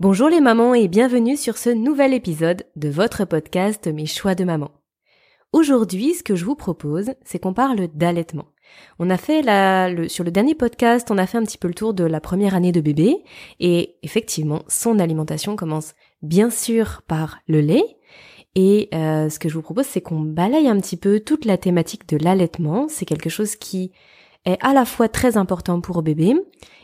Bonjour les mamans et bienvenue sur ce nouvel épisode de votre podcast Mes choix de maman. Aujourd'hui, ce que je vous propose, c'est qu'on parle d'allaitement. On a fait la, sur le dernier podcast, on a fait un petit peu le tour de la première année de bébé et effectivement, son alimentation commence bien sûr par le lait. Et euh, ce que je vous propose, c'est qu'on balaye un petit peu toute la thématique de l'allaitement. C'est quelque chose qui est à la fois très important pour bébé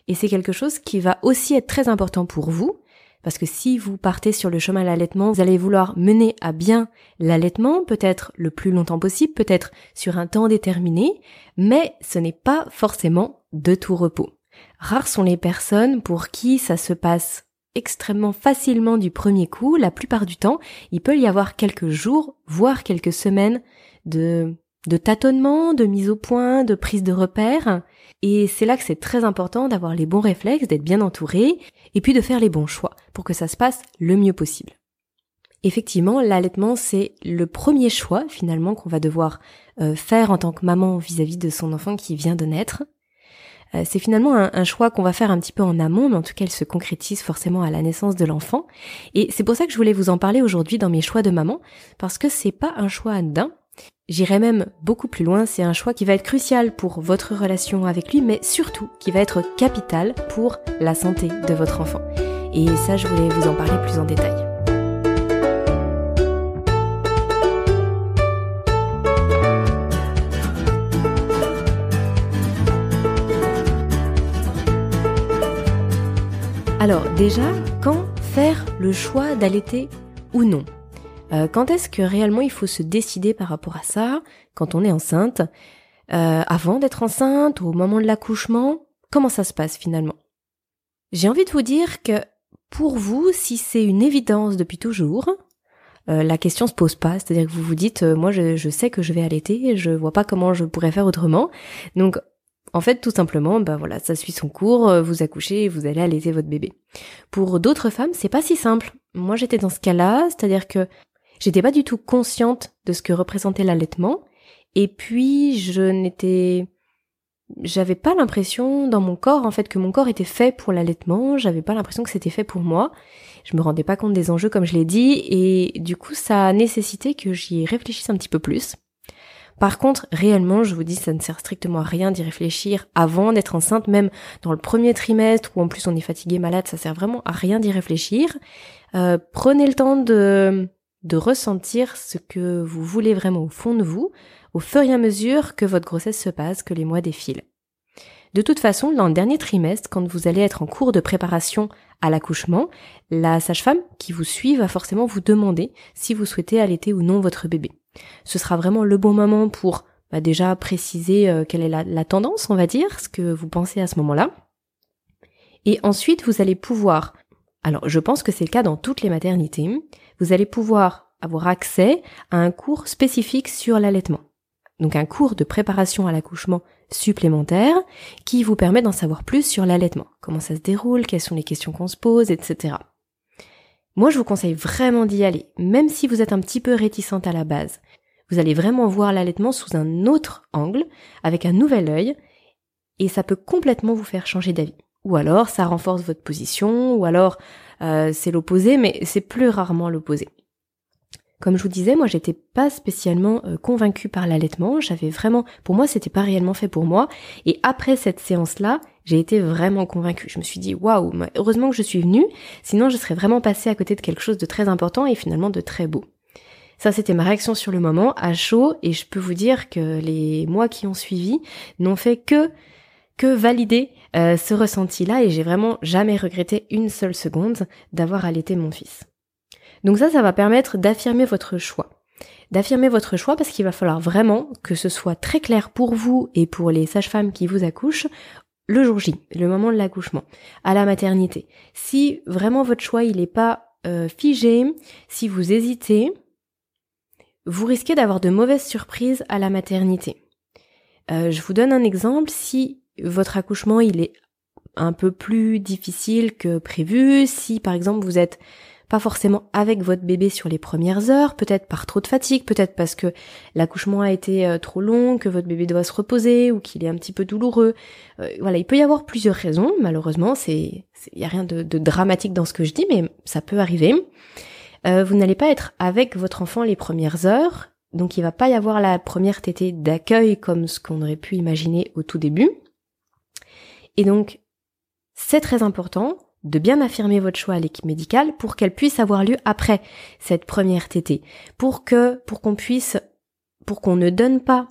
et c'est quelque chose qui va aussi être très important pour vous parce que si vous partez sur le chemin de l'allaitement, vous allez vouloir mener à bien l'allaitement, peut-être le plus longtemps possible, peut-être sur un temps déterminé, mais ce n'est pas forcément de tout repos. Rares sont les personnes pour qui ça se passe extrêmement facilement du premier coup. La plupart du temps, il peut y avoir quelques jours, voire quelques semaines de, de tâtonnement, de mise au point, de prise de repères. Et c'est là que c'est très important d'avoir les bons réflexes, d'être bien entouré, et puis de faire les bons choix pour que ça se passe le mieux possible. Effectivement, l'allaitement, c'est le premier choix finalement qu'on va devoir euh, faire en tant que maman vis-à-vis de son enfant qui vient de naître. Euh, c'est finalement un, un choix qu'on va faire un petit peu en amont, mais en tout cas, il se concrétise forcément à la naissance de l'enfant. Et c'est pour ça que je voulais vous en parler aujourd'hui dans mes choix de maman, parce que c'est pas un choix anodin, J'irai même beaucoup plus loin, c'est un choix qui va être crucial pour votre relation avec lui, mais surtout qui va être capital pour la santé de votre enfant. Et ça, je voulais vous en parler plus en détail. Alors déjà, quand faire le choix d'allaiter ou non? Euh, quand est-ce que réellement il faut se décider par rapport à ça quand on est enceinte? Euh, Avant d'être enceinte, au moment de l'accouchement Comment ça se passe finalement? J'ai envie de vous dire que pour vous, si c'est une évidence depuis toujours, euh, la question se pose pas. C'est-à-dire que vous vous dites, moi je, sais que je vais allaiter, je vois pas comment je pourrais faire autrement. Donc en fait, tout simplement, ben voilà, ça suit son cours, vous accouchez vous allez allaiter votre bébé. Pour d'autres femmes, c'est pas si simple. Moi, j'étais dans ce cas-là, c'est-à-dire que J'étais pas du tout consciente de ce que représentait l'allaitement. Et puis, je n'étais, j'avais pas l'impression dans mon corps, en fait, que mon corps était fait pour l'allaitement. J'avais pas l'impression que c'était fait pour moi. Je me rendais pas compte des enjeux, comme je l'ai dit. Et du coup, ça a nécessité que j'y réfléchisse un petit peu plus. Par contre, réellement, je vous dis, ça ne sert strictement à rien d'y réfléchir avant d'être enceinte, même dans le premier trimestre où en plus on est fatigué, malade, ça sert vraiment à rien d'y réfléchir. Euh, prenez le temps de de ressentir ce que vous voulez vraiment au fond de vous, au fur et à mesure que votre grossesse se passe, que les mois défilent. De toute façon, dans le dernier trimestre, quand vous allez être en cours de préparation à l'accouchement, la sage-femme qui vous suit va forcément vous demander si vous souhaitez allaiter ou non votre bébé. Ce sera vraiment le bon moment pour bah, déjà préciser euh, quelle est la, la tendance, on va dire, ce que vous pensez à ce moment-là. Et ensuite, vous allez pouvoir, alors je pense que c'est le cas dans toutes les maternités, vous allez pouvoir avoir accès à un cours spécifique sur l'allaitement. Donc un cours de préparation à l'accouchement supplémentaire qui vous permet d'en savoir plus sur l'allaitement, comment ça se déroule, quelles sont les questions qu'on se pose, etc. Moi, je vous conseille vraiment d'y aller, même si vous êtes un petit peu réticente à la base. Vous allez vraiment voir l'allaitement sous un autre angle, avec un nouvel œil, et ça peut complètement vous faire changer d'avis. Ou alors, ça renforce votre position, ou alors, euh, c'est l'opposé, mais c'est plus rarement l'opposé. Comme je vous disais, moi j'étais pas spécialement euh, convaincue par l'allaitement, j'avais vraiment pour moi c'était pas réellement fait pour moi et après cette séance-là, j'ai été vraiment convaincue. Je me suis dit waouh, heureusement que je suis venue, sinon je serais vraiment passée à côté de quelque chose de très important et finalement de très beau. Ça, c'était ma réaction sur le moment, à chaud, et je peux vous dire que les mois qui ont suivi n'ont fait que que valider euh, ce ressenti-là, et j'ai vraiment jamais regretté une seule seconde d'avoir allaité mon fils. Donc ça, ça va permettre d'affirmer votre choix. D'affirmer votre choix parce qu'il va falloir vraiment que ce soit très clair pour vous et pour les sages-femmes qui vous accouchent le jour J, le moment de l'accouchement, à la maternité. Si vraiment votre choix il n'est pas euh, figé, si vous hésitez, vous risquez d'avoir de mauvaises surprises à la maternité. Euh, je vous donne un exemple. Si votre accouchement il est un peu plus difficile que prévu, si par exemple vous êtes pas forcément avec votre bébé sur les premières heures, peut-être par trop de fatigue, peut-être parce que l'accouchement a été euh, trop long, que votre bébé doit se reposer ou qu'il est un petit peu douloureux. Euh, voilà, il peut y avoir plusieurs raisons. Malheureusement, c'est il y a rien de, dramatique dans ce que je dis, mais ça peut arriver. Euh, vous n'allez pas être avec votre enfant les premières heures, donc il va pas y avoir la première tétée d'accueil comme ce qu'on aurait pu imaginer au tout début. Et donc, c'est très important de bien affirmer votre choix à l'équipe médicale pour qu'elle puisse avoir lieu après cette première tétée, pour que, pour qu'on puisse, pour qu'on ne donne pas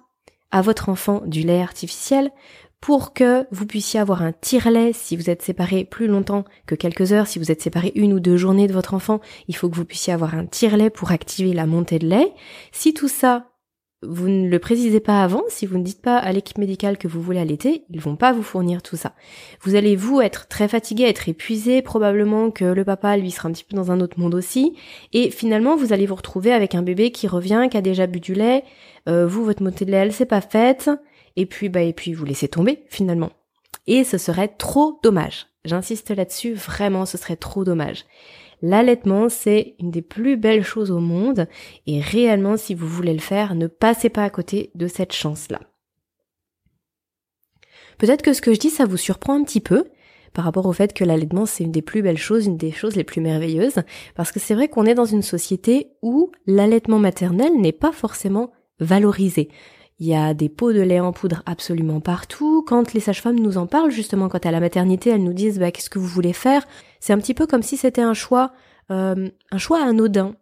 à votre enfant du lait artificiel, pour que vous puissiez avoir un tire-lait si vous êtes séparé plus longtemps que quelques heures, si vous êtes séparé une ou deux journées de votre enfant, il faut que vous puissiez avoir un tire-lait pour activer la montée de lait. Si tout ça, vous ne le précisez pas avant, si vous ne dites pas à l'équipe médicale que vous voulez allaiter, ils vont pas vous fournir tout ça. Vous allez vous être très fatigué, être épuisé, probablement que le papa lui sera un petit peu dans un autre monde aussi, et finalement vous allez vous retrouver avec un bébé qui revient, qui a déjà bu du lait, euh, vous votre montée de lait elle s'est pas faite, et puis bah et puis vous laissez tomber finalement. Et ce serait trop dommage. J'insiste là-dessus, vraiment ce serait trop dommage. L'allaitement, c'est une des plus belles choses au monde et réellement, si vous voulez le faire, ne passez pas à côté de cette chance-là. Peut-être que ce que je dis, ça vous surprend un petit peu par rapport au fait que l'allaitement, c'est une des plus belles choses, une des choses les plus merveilleuses, parce que c'est vrai qu'on est dans une société où l'allaitement maternel n'est pas forcément valorisé. Il y a des pots de lait en poudre absolument partout. Quand les sages-femmes nous en parlent, justement, quand à la maternité, elles nous disent bah, qu'est-ce que vous voulez faire, c'est un petit peu comme si c'était un choix, euh, un choix anodin.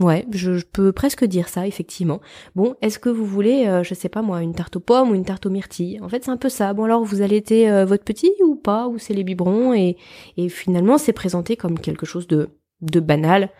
Ouais, je, peux presque dire ça, effectivement. Bon, est-ce que vous voulez, euh, je sais pas moi, une tarte aux pommes ou une tarte aux myrtilles? En fait, c'est un peu ça. Bon, alors, vous allaitez euh, votre petit ou pas Ou c'est les biberons et, et finalement, c'est présenté comme quelque chose de, de banal.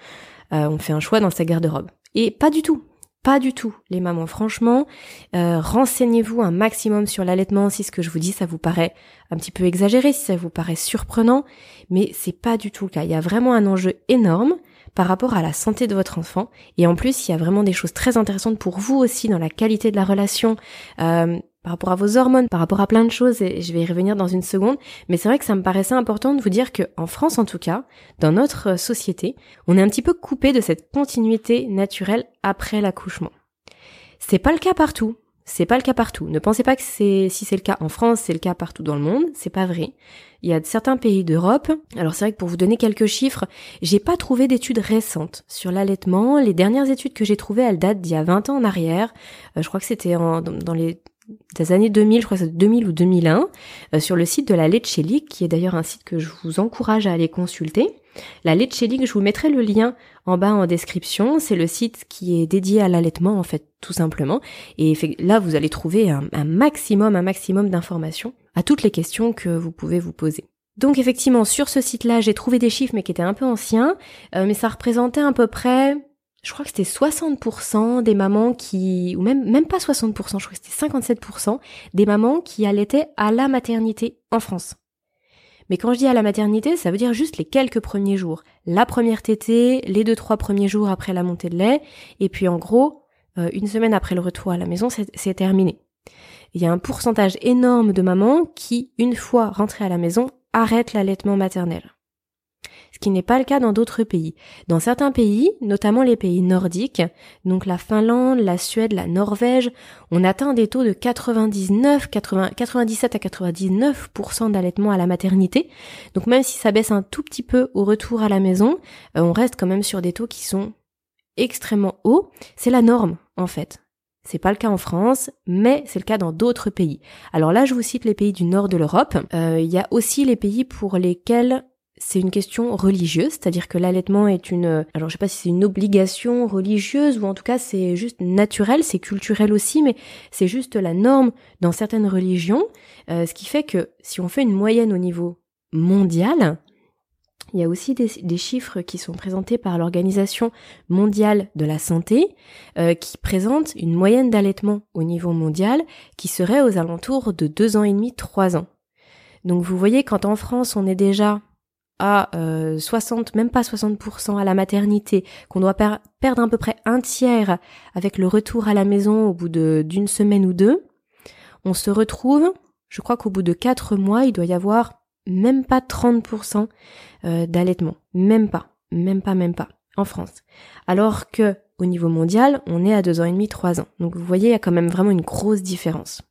on fait un choix dans sa garde-robe. Et pas du tout. Pas du tout, les mamans. Franchement, euh, renseignez-vous un maximum sur l'allaitement si ce que je vous dis ça vous paraît un petit peu exagéré, si ça vous paraît surprenant, mais c'est pas du tout le cas. Il y a vraiment un enjeu énorme par rapport à la santé de votre enfant, et en plus, il y a vraiment des choses très intéressantes pour vous aussi dans la qualité de la relation. Euh, par rapport à vos hormones, par rapport à plein de choses, et je vais y revenir dans une seconde, mais c'est vrai que ça me paraissait important de vous dire que, en France en tout cas, dans notre société, on est un petit peu coupé de cette continuité naturelle après l'accouchement. C'est pas le cas partout. C'est pas le cas partout. Ne pensez pas que c'est si c'est le cas en France, c'est le cas partout dans le monde. C'est pas vrai. Il y a certains pays d'Europe. Alors c'est vrai que pour vous donner quelques chiffres, j'ai pas trouvé d'études récentes sur l'allaitement. Les dernières études que j'ai trouvées, elles datent d'il y a 20 ans en arrière. Euh, je crois que c'était dans les des années 2000, je crois que c'est 2000 ou 2001, euh, sur le site de la Leche qui est d'ailleurs un site que je vous encourage à aller consulter. La Leche je vous mettrai le lien en bas en description. C'est le site qui est dédié à l'allaitement, en fait, tout simplement. Et là, vous allez trouver un, maximum, un maximum d'informations à toutes les questions que vous pouvez vous poser. Donc effectivement, sur ce site-là, j'ai trouvé des chiffres, mais qui étaient un peu anciens, euh, mais ça représentait à peu près je crois que c'était 60% des mamans qui, ou même, pas 60%, je crois que c'était 57% des mamans qui allaitaient à la maternité en France. Mais quand je dis à la maternité, ça veut dire juste les quelques premiers jours. La première tétée, les deux, trois premiers jours après la montée de lait, et puis en gros, euh, une semaine après le retour à la maison, c'est terminé. Il y a un pourcentage énorme de mamans qui, une fois rentrées à la maison, arrêtent l'allaitement maternel ce qui n'est pas le cas dans d'autres pays. Dans certains pays, notamment les pays nordiques, donc la Finlande, la Suède, la Norvège, on atteint des taux de 99, 97 à 99% d'allaitement à la maternité. Donc même si ça baisse un tout petit peu au retour à la maison, euh, on reste quand même sur des taux qui sont extrêmement hauts. C'est la norme, en fait. C'est pas le cas en France, mais c'est le cas dans d'autres pays. Alors là, je vous cite les pays du nord de l'Europe. Euh, il y a aussi les pays pour lesquels c'est une question religieuse, c'est-à-dire que l'allaitement est une, alors je sais pas si c'est une obligation religieuse ou en tout cas c'est juste naturel, c'est culturel aussi, mais c'est juste la norme dans certaines religions, euh, ce qui fait que si on fait une moyenne au niveau mondial, il y a aussi des, chiffres qui sont présentés par l'Organisation mondiale de la santé euh, qui présentent une moyenne d'allaitement au niveau mondial qui serait aux alentours de deux ans et demi, trois ans. Donc vous voyez quand en France on est déjà à 60, euh, même pas 60% à la maternité, qu'on doit perdre à peu près un tiers avec le retour à la maison au bout d'une semaine ou deux, on se retrouve, je crois qu'au bout de quatre mois, il doit y avoir même pas 30% euh, d'allaitement, même pas. même pas, même pas, en France. Alors que au niveau mondial, on est à deux ans et demi, trois ans. Donc vous voyez, il y a quand même vraiment une grosse différence.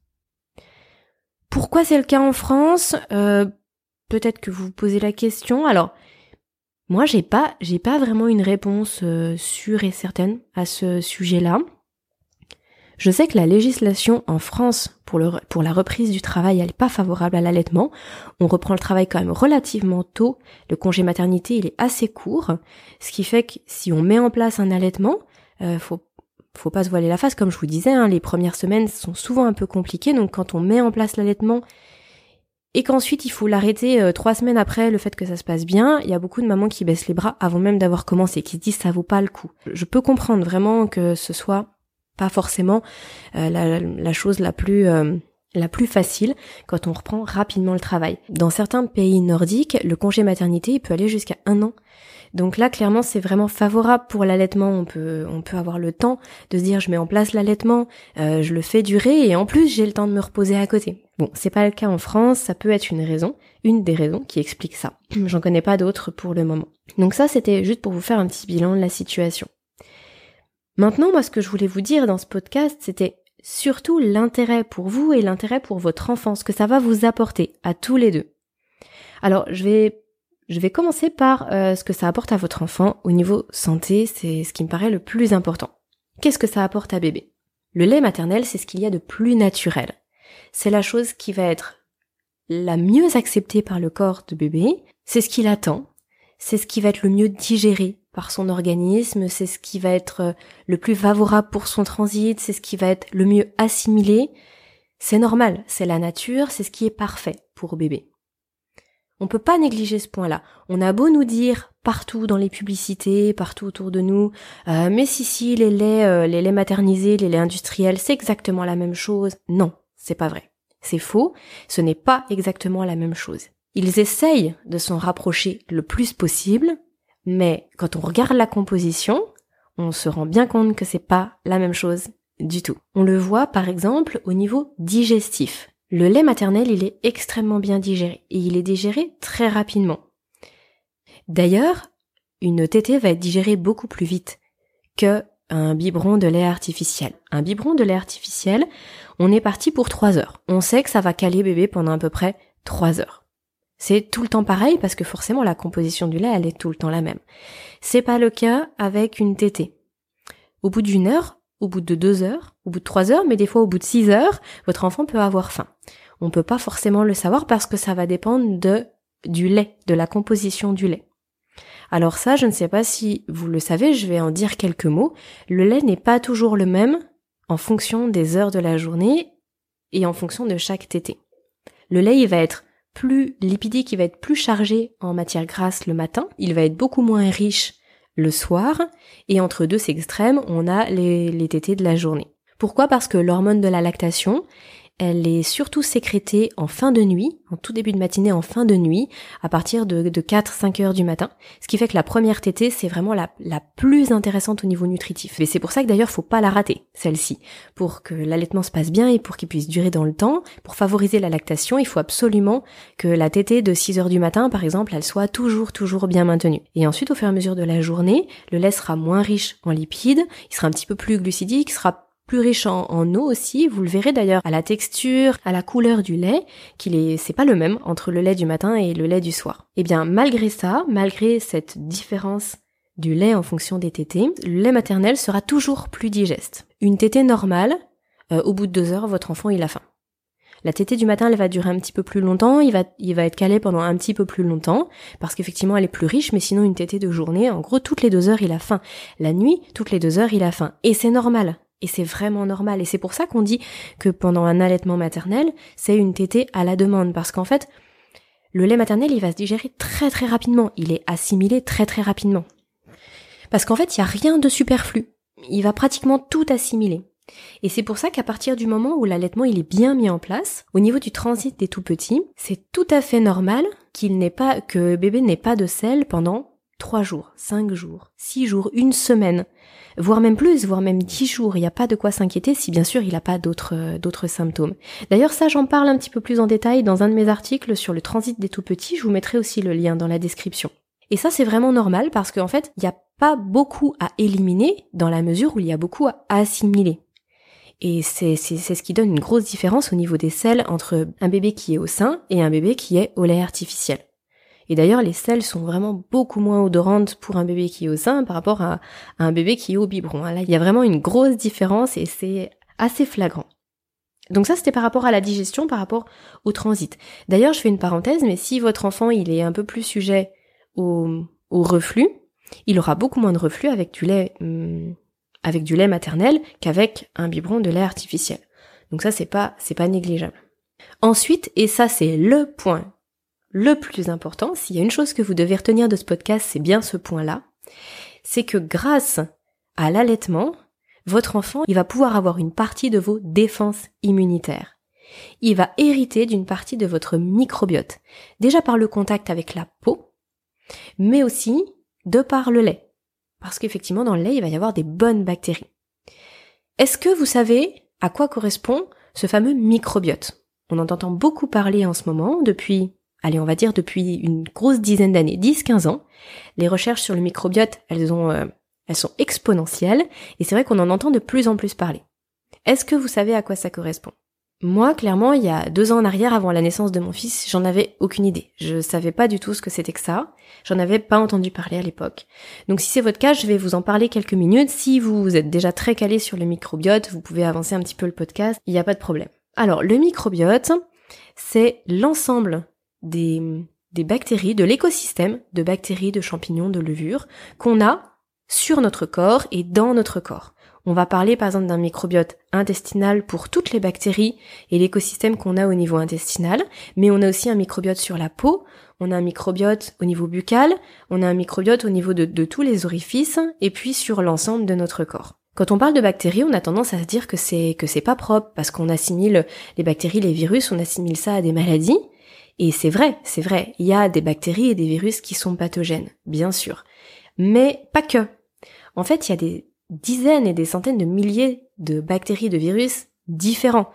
Pourquoi c'est le cas en France? Euh, Peut-être que vous vous posez la question. Alors, moi, j'ai pas, j'ai pas vraiment une réponse euh, sûre et certaine à ce sujet-là. Je sais que la législation en France pour, la reprise du travail, elle n'est pas favorable à l'allaitement. On reprend le travail quand même relativement tôt. Le congé maternité, il est assez court. Ce qui fait que si on met en place un allaitement, euh, faut, faut pas se voiler la face. Comme je vous disais, hein, les premières semaines sont souvent un peu compliquées. Donc quand on met en place l'allaitement et qu'ensuite il faut l'arrêter euh, trois semaines après le fait que ça se passe bien, il y a beaucoup de mamans qui baissent les bras avant même d'avoir commencé, qui se disent ça vaut pas le coup. Je peux comprendre vraiment que ce soit pas forcément euh, la, chose la plus euh, la plus facile quand on reprend rapidement le travail. Dans certains pays nordiques, le congé maternité peut aller jusqu'à un an. Donc là, clairement, c'est vraiment favorable pour l'allaitement. On peut, on peut avoir le temps de se dire, je mets en place l'allaitement, je le fais durer, et en plus, j'ai le temps de me reposer à côté. Bon, c'est pas le cas en France. Ça peut être une raison, une des raisons qui explique ça. J'en connais pas d'autres pour le moment. Donc ça, c'était juste pour vous faire un petit bilan de la situation. Maintenant, moi, ce que je voulais vous dire dans ce podcast, c'était surtout l'intérêt pour vous et l'intérêt pour votre enfant, ce que ça va vous apporter à tous les deux. Alors, je vais, je vais commencer par euh, ce que ça apporte à votre enfant au niveau santé, c'est ce qui me paraît le plus important. Qu'est-ce que ça apporte à bébé? Le lait maternel, c'est ce qu'il y a de plus naturel. C'est la chose qui va être la mieux acceptée par le corps de bébé, c'est ce qu'il attend, c'est ce qui va être le mieux digéré par son organisme, c'est ce qui va être euh, le plus favorable pour son transit, c'est ce qui va être le mieux assimilé. C'est normal, c'est la nature, c'est ce qui est parfait pour bébé. On peut pas négliger ce point-là. On a beau nous dire partout dans les publicités, partout autour de nous, euh, mais si si les laits, euh, les laits maternisés, les laits industriels, c'est exactement la même chose. Non, c'est pas vrai. C'est faux. Ce n'est pas exactement la même chose. Ils essayent de s'en rapprocher le plus possible, mais quand on regarde la composition, on se rend bien compte que c'est pas la même chose du tout. On le voit par exemple au niveau digestif. Le lait maternel, il est extrêmement bien digéré et il est digéré très rapidement. D'ailleurs, une tétée va être digérée beaucoup plus vite que un biberon de lait artificiel. Un biberon de lait artificiel, on est parti pour 3 heures. On sait que ça va caler bébé pendant à peu près 3 heures. C'est tout le temps pareil parce que forcément la composition du lait, elle est tout le temps la même. C'est pas le cas avec une tétée. Au bout d'une heure, au bout de deux heures, au bout de trois heures, mais des fois au bout de six heures, votre enfant peut avoir faim. On peut pas forcément le savoir parce que ça va dépendre de, du lait, de la composition du lait. Alors ça, je ne sais pas si vous le savez, je vais en dire quelques mots. Le lait n'est pas toujours le même en fonction des heures de la journée et en fonction de chaque tétée. Le lait, il va être plus lipidique, il va être plus chargé en matière grasse le matin, il va être beaucoup moins riche le soir, et entre deux extrêmes, on a les, les tétés de la journée. Pourquoi? Parce que l'hormone de la lactation, elle est surtout sécrétée en fin de nuit, en tout début de matinée, en fin de nuit, à partir de, 4-5 heures du matin. Ce qui fait que la première tétée, c'est vraiment la, plus intéressante au niveau nutritif. Et c'est pour ça que d'ailleurs, faut pas la rater, celle-ci. Pour que l'allaitement se passe bien et pour qu'il puisse durer dans le temps, pour favoriser la lactation, il faut absolument que la tétée de 6 heures du matin, par exemple, elle soit toujours, toujours bien maintenue. Et ensuite, au fur et à mesure de la journée, le lait sera moins riche en lipides, il sera un petit peu plus glucidique, il sera plus riche en, eau aussi. Vous le verrez d'ailleurs à la texture, à la couleur du lait, qu'il est, c'est pas le même entre le lait du matin et le lait du soir. Eh bien, malgré ça, malgré cette différence du lait en fonction des tétés, le lait maternel sera toujours plus digeste. Une tétée normale, euh, au bout de deux heures, votre enfant il a faim. La tétée du matin, elle va durer un petit peu plus longtemps, il va, il va être calé pendant un petit peu plus longtemps, parce qu'effectivement elle est plus riche, mais sinon une tétée de journée, en gros toutes les deux heures il a faim. La nuit, toutes les deux heures il a faim. Et c'est normal. Et c'est vraiment normal. Et c'est pour ça qu'on dit que pendant un allaitement maternel, c'est une tétée à la demande. Parce qu'en fait, le lait maternel, il va se digérer très très rapidement. Il est assimilé très très rapidement. Parce qu'en fait, il n'y a rien de superflu. Il va pratiquement tout assimiler. Et c'est pour ça qu'à partir du moment où l'allaitement il est bien mis en place, au niveau du transit des tout petits, c'est tout à fait normal qu'il n'ait pas, que bébé n'ait pas de sel pendant 3 jours, 5 jours, 6 jours, une semaine voire même plus, voire même dix jours. Il n'y a pas de quoi s'inquiéter si bien sûr il n'a pas d'autres euh, d'autres symptômes. D'ailleurs ça j'en parle un petit peu plus en détail dans un de mes articles sur le transit des tout petits, je vous mettrai aussi le lien dans la description. Et ça, c'est vraiment normal parce qu'en fait, il n'y a pas beaucoup à éliminer dans la mesure où il y a beaucoup à assimiler. Et c'est ce qui donne une grosse différence au niveau des selles entre un bébé qui est au sein et un bébé qui est au lait artificiel. Et d'ailleurs, les selles sont vraiment beaucoup moins odorantes pour un bébé qui est au sein par rapport à, un bébé qui est au biberon. Là, il y a vraiment une grosse différence et c'est assez flagrant. Donc ça, c'était par rapport à la digestion, par rapport au transit. D'ailleurs, je fais une parenthèse, mais si votre enfant, il est un peu plus sujet au, reflux, il aura beaucoup moins de reflux avec du lait, hum, avec du lait maternel qu'avec un biberon de lait artificiel. Donc ça, c'est pas, c'est pas négligeable. Ensuite, et ça, c'est le point le plus important, s'il y a une chose que vous devez retenir de ce podcast, c'est bien ce point-là, c'est que grâce à l'allaitement, votre enfant, il va pouvoir avoir une partie de vos défenses immunitaires. Il va hériter d'une partie de votre microbiote, déjà par le contact avec la peau, mais aussi de par le lait. Parce qu'effectivement, dans le lait, il va y avoir des bonnes bactéries. Est-ce que vous savez à quoi correspond ce fameux microbiote? On en entend beaucoup parler en ce moment depuis allez, on va dire depuis une grosse dizaine d'années, 10-15 ans. Les recherches sur le microbiote, elles ont, euh, elles sont exponentielles, et c'est vrai qu'on en entend de plus en plus parler. Est-ce que vous savez à quoi ça correspond? Moi, clairement, il y a deux ans en arrière, avant la naissance de mon fils, j'en avais aucune idée. Je savais pas du tout ce que c'était que ça. J'en avais pas entendu parler à l'époque. Donc si c'est votre cas, je vais vous en parler quelques minutes. Si vous êtes déjà très calé sur le microbiote, vous pouvez avancer un petit peu le podcast, il n'y a pas de problème. Alors, le microbiote, c'est l'ensemble des, des bactéries, de l'écosystème de bactéries, de champignons, de levures qu'on a sur notre corps et dans notre corps. On va parler par exemple d'un microbiote intestinal pour toutes les bactéries et l'écosystème qu'on a au niveau intestinal, mais on a aussi un microbiote sur la peau, on a un microbiote au niveau buccal, on a un microbiote au niveau de, tous les orifices et puis sur l'ensemble de notre corps. Quand on parle de bactéries, on a tendance à se dire que c'est que c'est pas propre parce qu'on assimile les bactéries, les virus, on assimile ça à des maladies, et c'est vrai, c'est vrai, il y a des bactéries et des virus qui sont pathogènes, bien sûr. Mais pas que. En fait, il y a des dizaines et des centaines de milliers de bactéries, de virus différents.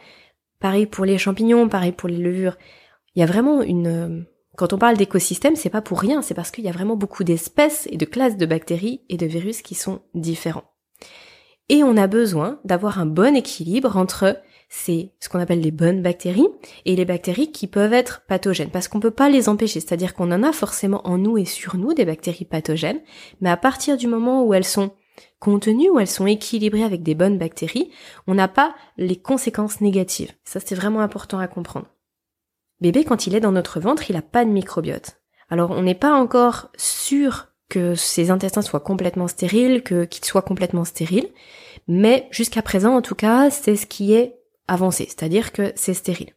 Pareil pour les champignons, pareil pour les levures. Il y a vraiment une... Quand on parle d'écosystème, c'est pas pour rien, c'est parce qu'il y a vraiment beaucoup d'espèces et de classes de bactéries et de virus qui sont différents. Et on a besoin d'avoir un bon équilibre entre c'est ce qu'on appelle les bonnes bactéries et les bactéries qui peuvent être pathogènes parce qu'on peut pas les empêcher, c'est-à-dire qu'on en a forcément en nous et sur nous des bactéries pathogènes, mais à partir du moment où elles sont contenues, où elles sont équilibrées avec des bonnes bactéries, on n'a pas les conséquences négatives. Ça c'est vraiment important à comprendre. Bébé quand il est dans notre ventre, il a pas de microbiote. Alors on n'est pas encore sûr que ses intestins soient complètement stériles, que qu'ils soient complètement stériles, mais jusqu'à présent en tout cas, c'est ce qui est avancé, c'est-à-dire que c'est stérile.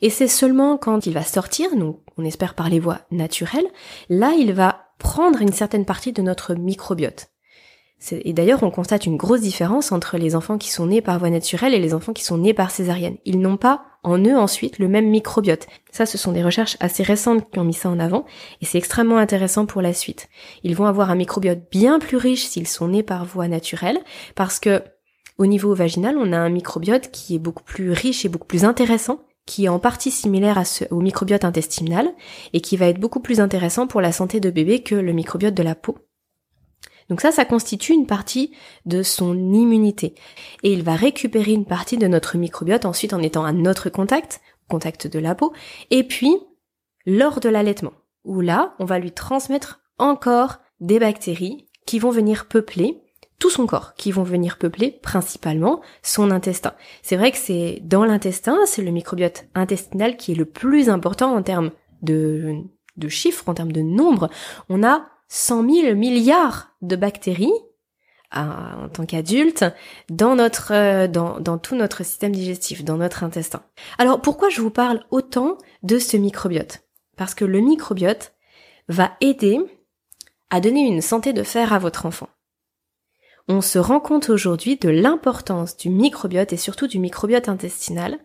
Et c'est seulement quand il va sortir, nous on espère par les voies naturelles, là il va prendre une certaine partie de notre microbiote. Et d'ailleurs, on constate une grosse différence entre les enfants qui sont nés par voie naturelle et les enfants qui sont nés par césarienne. Ils n'ont pas en eux ensuite le même microbiote. Ça, ce sont des recherches assez récentes qui ont mis ça en avant, et c'est extrêmement intéressant pour la suite. Ils vont avoir un microbiote bien plus riche s'ils sont nés par voie naturelle, parce que au niveau vaginal, on a un microbiote qui est beaucoup plus riche et beaucoup plus intéressant, qui est en partie similaire au microbiote intestinal et qui va être beaucoup plus intéressant pour la santé de bébé que le microbiote de la peau. Donc ça, ça constitue une partie de son immunité. Et il va récupérer une partie de notre microbiote ensuite en étant à notre contact, contact de la peau, et puis lors de l'allaitement, où là, on va lui transmettre encore des bactéries qui vont venir peupler tout son corps qui vont venir peupler principalement son intestin. C'est vrai que c'est dans l'intestin, c'est le microbiote intestinal qui est le plus important en termes de, chiffres, en termes de nombre. On a 100 000 milliards de bactéries en tant qu'adulte dans notre euh, dans tout notre système digestif, dans notre intestin. Alors pourquoi je vous parle autant de ce microbiote? Parce que le microbiote va aider à donner une santé de fer à votre enfant on se rend compte aujourd'hui de l'importance du microbiote et surtout du microbiote intestinal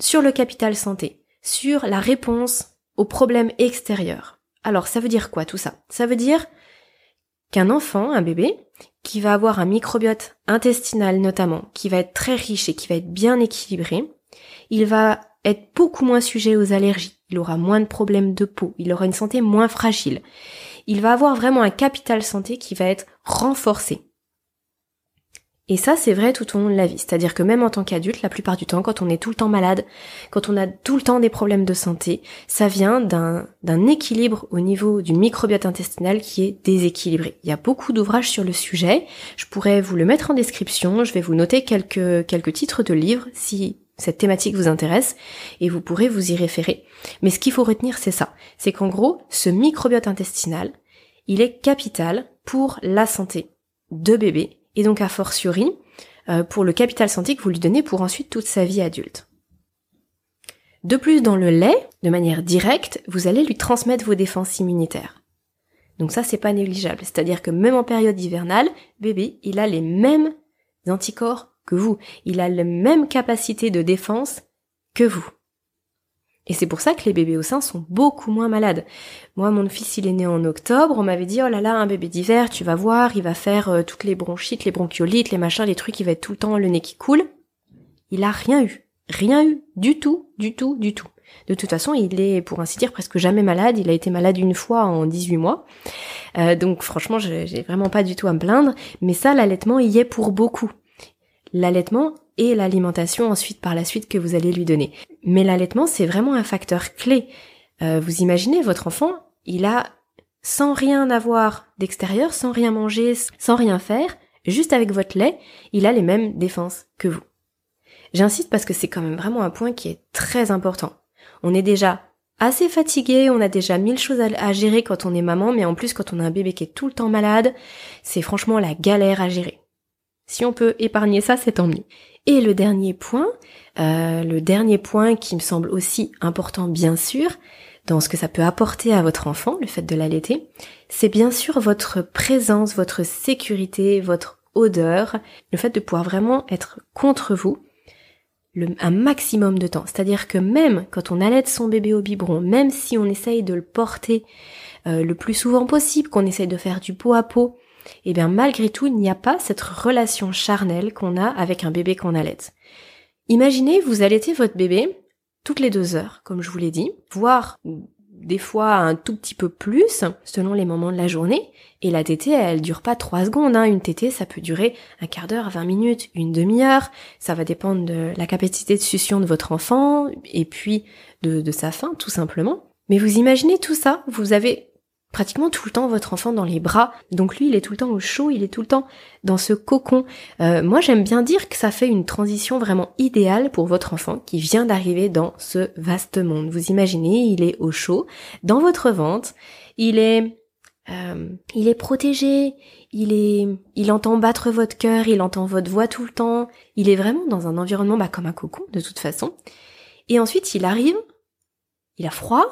sur le capital santé, sur la réponse aux problèmes extérieurs. Alors ça veut dire quoi tout ça? Ça veut dire qu'un enfant, un bébé, qui va avoir un microbiote intestinal notamment, qui va être très riche et qui va être bien équilibré, il va être beaucoup moins sujet aux allergies, il aura moins de problèmes de peau, il aura une santé moins fragile. Il va avoir vraiment un capital santé qui va être renforcé. Et ça, c'est vrai tout au long de la vie. C'est-à-dire que même en tant qu'adulte, la plupart du temps, quand on est tout le temps malade, quand on a tout le temps des problèmes de santé, ça vient d'un, équilibre au niveau du microbiote intestinal qui est déséquilibré. Il y a beaucoup d'ouvrages sur le sujet. Je pourrais vous le mettre en description. Je vais vous noter quelques, quelques titres de livres si cette thématique vous intéresse et vous pourrez vous y référer. Mais ce qu'il faut retenir, c'est ça. C'est qu'en gros, ce microbiote intestinal, il est capital pour la santé de bébé et donc a fortiori euh, pour le capital santé que vous lui donnez pour ensuite toute sa vie adulte. De plus, dans le lait, de manière directe, vous allez lui transmettre vos défenses immunitaires. Donc ça, c'est pas négligeable. C'est-à-dire que même en période hivernale, bébé, il a les mêmes anticorps que vous. Il a la même capacité de défense que vous. Et c'est pour ça que les bébés au sein sont beaucoup moins malades. Moi, mon fils, il est né en octobre, on m'avait dit, oh là là, un bébé d'hiver, tu vas voir, il va faire euh, toutes les bronchites, les bronchiolites, les machins, les trucs, il va être tout le temps le nez qui coule. Il a rien eu. Rien eu. Du tout, du tout, du tout. De toute façon, il est, pour ainsi dire, presque jamais malade. Il a été malade une fois en 18 mois. Euh, donc franchement, j'ai vraiment pas du tout à me plaindre. Mais ça, l'allaitement y est pour beaucoup. L'allaitement, et l'alimentation ensuite par la suite que vous allez lui donner. Mais l'allaitement, c'est vraiment un facteur clé. Euh, vous imaginez, votre enfant, il a, sans rien avoir d'extérieur, sans rien manger, sans rien faire, juste avec votre lait, il a les mêmes défenses que vous. J'insiste parce que c'est quand même vraiment un point qui est très important. On est déjà assez fatigué, on a déjà mille choses à, gérer quand on est maman, mais en plus quand on a un bébé qui est tout le temps malade, c'est franchement la galère à gérer. Si on peut épargner ça, c'est tant mieux. Et le dernier point, euh, le dernier point qui me semble aussi important bien sûr, dans ce que ça peut apporter à votre enfant, le fait de l'allaiter, c'est bien sûr votre présence, votre sécurité, votre odeur, le fait de pouvoir vraiment être contre vous un maximum de temps. C'est-à-dire que même quand on allaite son bébé au biberon, même si on essaye de le porter euh, le plus souvent possible, qu'on essaye de faire du pot à pot, eh bien malgré tout, il n'y a pas cette relation charnelle qu'on a avec un bébé qu'on allaite. Imaginez, vous allaitez votre bébé toutes les deux heures, comme je vous l'ai dit, voire des fois un tout petit peu plus, selon les moments de la journée. Et la tétée, elle dure pas trois secondes. Hein. Une tétée, ça peut durer un quart d'heure, vingt minutes, une demi-heure. Ça va dépendre de la capacité de succion de votre enfant et puis de sa faim, tout simplement. Mais vous imaginez tout ça, vous avez pratiquement tout le temps votre enfant dans les bras. Donc lui, il est tout le temps au chaud, il est tout le temps dans ce cocon. Euh, moi, j'aime bien dire que ça fait une transition vraiment idéale pour votre enfant qui vient d'arriver dans ce vaste monde. Vous imaginez, il est au chaud, dans votre ventre, il est... Euh, il est protégé, il est, il entend battre votre cœur, il entend votre voix tout le temps, il est vraiment dans un environnement bah, comme un cocon de toute façon. Et ensuite, il arrive, il a froid,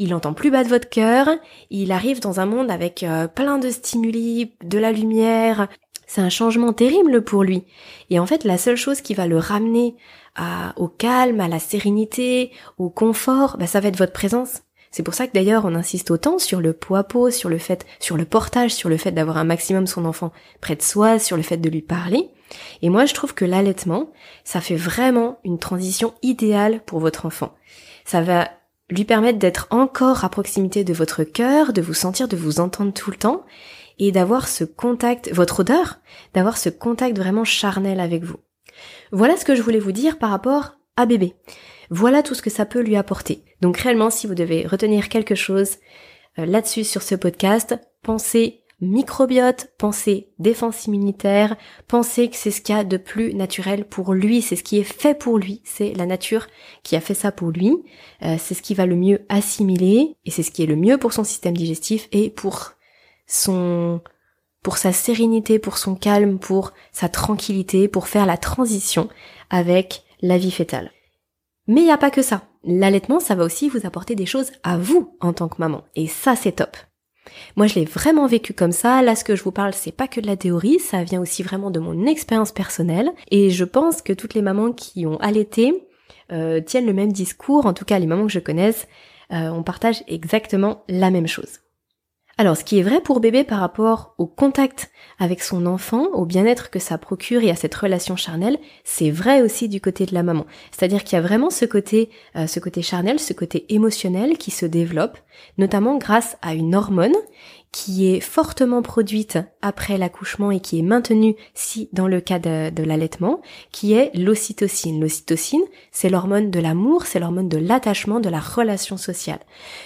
il entend plus bas de votre cœur, il arrive dans un monde avec euh, plein de stimuli, de la lumière. C'est un changement terrible pour lui. Et en fait, la seule chose qui va le ramener à, au calme, à la sérénité, au confort, bah, ça va être votre présence. C'est pour ça que d'ailleurs on insiste autant sur le pot à sur le fait, sur le portage, sur le fait d'avoir un maximum son enfant près de soi, sur le fait de lui parler. Et moi je trouve que l'allaitement, ça fait vraiment une transition idéale pour votre enfant. Ça va lui permettre d'être encore à proximité de votre cœur, de vous sentir, de vous entendre tout le temps, et d'avoir ce contact, votre odeur, d'avoir ce contact vraiment charnel avec vous. Voilà ce que je voulais vous dire par rapport à bébé. Voilà tout ce que ça peut lui apporter. Donc réellement, si vous devez retenir quelque chose euh, là-dessus sur ce podcast, pensez microbiote, pensez défense immunitaire, pensez que c'est ce qu'il y a de plus naturel pour lui, c'est ce qui est fait pour lui, c'est la nature qui a fait ça pour lui, euh, c'est ce qui va le mieux assimiler et c'est ce qui est le mieux pour son système digestif et pour son pour sa sérénité, pour son calme, pour sa tranquillité, pour faire la transition avec la vie fétale. Mais il n'y a pas que ça. L'allaitement, ça va aussi vous apporter des choses à vous en tant que maman. Et ça, c'est top. Moi, je l'ai vraiment vécu comme ça. Là, ce que je vous parle, c'est pas que de la théorie, ça vient aussi vraiment de mon expérience personnelle. Et je pense que toutes les mamans qui ont allaité euh, tiennent le même discours. En tout cas, les mamans que je connaisse, euh, on partage exactement la même chose. Alors, ce qui est vrai pour bébé par rapport au contact avec son enfant, au bien-être que ça procure et à cette relation charnelle, c'est vrai aussi du côté de la maman. C'est-à-dire qu'il y a vraiment ce côté, euh, ce côté charnel, ce côté émotionnel qui se développe, notamment grâce à une hormone qui est fortement produite après l'accouchement et qui est maintenue si dans le cas de, l'allaitement, qui est l'ocytocine. L'ocytocine, c'est l'hormone de l'amour, c'est l'hormone de l'attachement, de la relation sociale.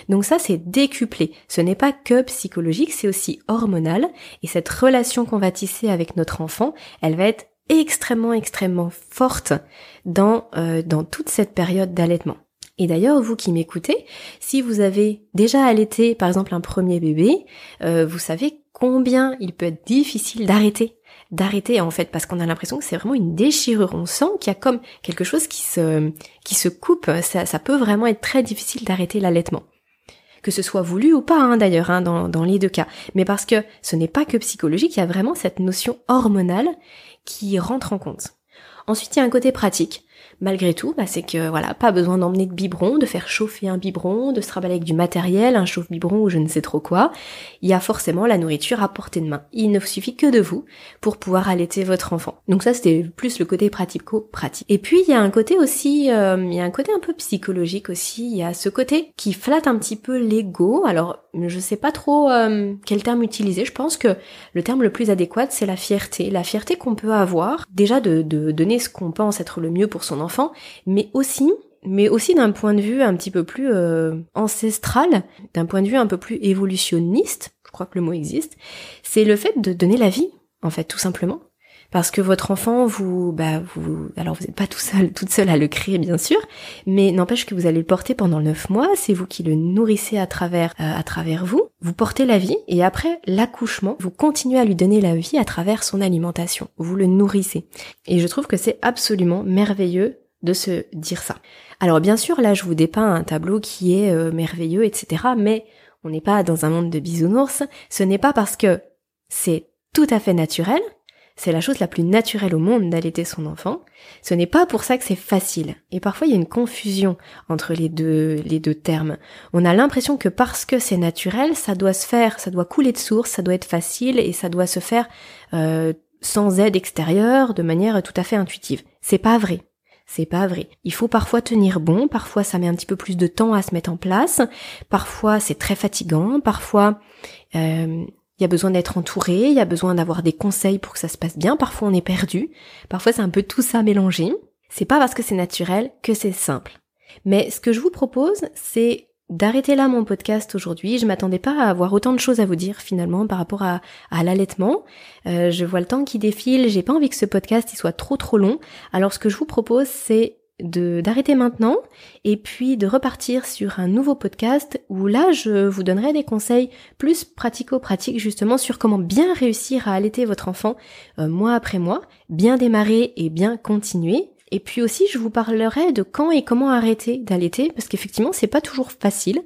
Donc ça, c'est décuplé. Ce n'est pas que psychologique, c'est aussi hormonal. Et cette relation qu'on va tisser avec notre enfant, elle va être extrêmement, extrêmement forte dans, euh, dans toute cette période d'allaitement. Et d'ailleurs, vous qui m'écoutez, si vous avez déjà allaité par exemple un premier bébé, euh, vous savez combien il peut être difficile d'arrêter. D'arrêter en fait parce qu'on a l'impression que c'est vraiment une déchirure. On sent qu'il y a comme quelque chose qui se, qui se coupe. Ça, peut vraiment être très difficile d'arrêter l'allaitement que ce soit voulu ou pas hein, d'ailleurs hein, dans, dans les deux cas, mais parce que ce n'est pas que psychologique, il y a vraiment cette notion hormonale qui rentre en compte. Ensuite, il y a un côté pratique malgré tout, bah, c'est que voilà, pas besoin d'emmener de biberon, de faire chauffer un biberon, de se raballer avec du matériel, un chauffe-biberon ou je ne sais trop quoi. Il y a forcément la nourriture à portée de main. Il ne suffit que de vous pour pouvoir allaiter votre enfant. Donc ça, c'était plus le côté pratico-pratique. Et puis il y a un côté aussi, euh, il y a un côté un peu psychologique aussi. Il y a ce côté qui flatte un petit peu l'ego. Alors je sais pas trop euh, quel terme utiliser. Je pense que le terme le plus adéquat, c'est la fierté. La fierté qu'on peut avoir, déjà de, de donner ce qu'on pense être le mieux pour son enfant, mais aussi mais aussi d'un point de vue un petit peu plus euh, ancestral, d'un point de vue un peu plus évolutionniste, je crois que le mot existe, c'est le fait de donner la vie, en fait, tout simplement parce que votre enfant, vous, bah, vous, alors vous n'êtes pas tout seul, toute seule à le créer bien sûr, mais n'empêche que vous allez le porter pendant neuf mois. C'est vous qui le nourrissez à travers, euh, à travers vous. Vous portez la vie et après l'accouchement, vous continuez à lui donner la vie à travers son alimentation. Vous le nourrissez. Et je trouve que c'est absolument merveilleux de se dire ça. Alors bien sûr, là, je vous dépeins un tableau qui est euh, merveilleux, etc. Mais on n'est pas dans un monde de bisounours. Ce n'est pas parce que c'est tout à fait naturel c'est la chose la plus naturelle au monde d'allaiter son enfant. Ce n'est pas pour ça que c'est facile. Et parfois il y a une confusion entre les deux, les deux termes. On a l'impression que parce que c'est naturel, ça doit se faire, ça doit couler de source, ça doit être facile et ça doit se faire euh, sans aide extérieure, de manière tout à fait intuitive. C'est pas vrai. C'est pas vrai. Il faut parfois tenir bon, parfois ça met un petit peu plus de temps à se mettre en place, parfois c'est très fatigant, parfois euh, il y a besoin d'être entouré, il y a besoin d'avoir des conseils pour que ça se passe bien. Parfois on est perdu. Parfois c'est un peu tout ça mélangé. C'est pas parce que c'est naturel que c'est simple. Mais ce que je vous propose, c'est d'arrêter là mon podcast aujourd'hui. Je m'attendais pas à avoir autant de choses à vous dire finalement par rapport à, à l'allaitement. Euh, je vois le temps qui défile, j'ai pas envie que ce podcast il soit trop trop long. Alors ce que je vous propose c'est d'arrêter maintenant et puis de repartir sur un nouveau podcast où là je vous donnerai des conseils plus pratico-pratiques justement sur comment bien réussir à allaiter votre enfant euh, mois après mois, bien démarrer et bien continuer. Et puis aussi je vous parlerai de quand et comment arrêter d'allaiter parce qu'effectivement c'est pas toujours facile.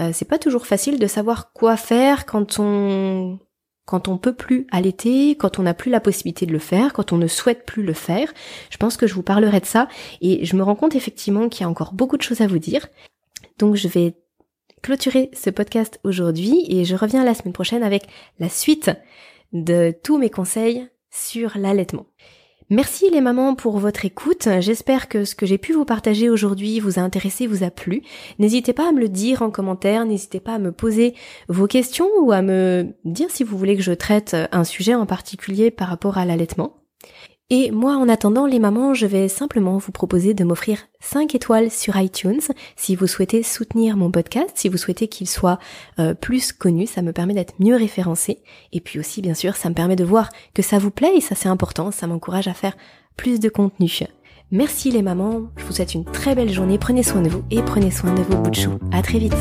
Euh, c'est pas toujours facile de savoir quoi faire quand on quand on peut plus allaiter, quand on n'a plus la possibilité de le faire, quand on ne souhaite plus le faire. Je pense que je vous parlerai de ça et je me rends compte effectivement qu'il y a encore beaucoup de choses à vous dire. Donc je vais clôturer ce podcast aujourd'hui et je reviens la semaine prochaine avec la suite de tous mes conseils sur l'allaitement. Merci les mamans pour votre écoute. J'espère que ce que j'ai pu vous partager aujourd'hui vous a intéressé, vous a plu. N'hésitez pas à me le dire en commentaire, n'hésitez pas à me poser vos questions ou à me dire si vous voulez que je traite un sujet en particulier par rapport à l'allaitement. Et moi, en attendant les mamans, je vais simplement vous proposer de m'offrir 5 étoiles sur iTunes si vous souhaitez soutenir mon podcast, si vous souhaitez qu'il soit euh, plus connu, ça me permet d'être mieux référencé. Et puis aussi, bien sûr, ça me permet de voir que ça vous plaît et ça c'est important, ça m'encourage à faire plus de contenu. Merci les mamans, je vous souhaite une très belle journée, prenez soin de vous et prenez soin de vos bouts de chou. À très vite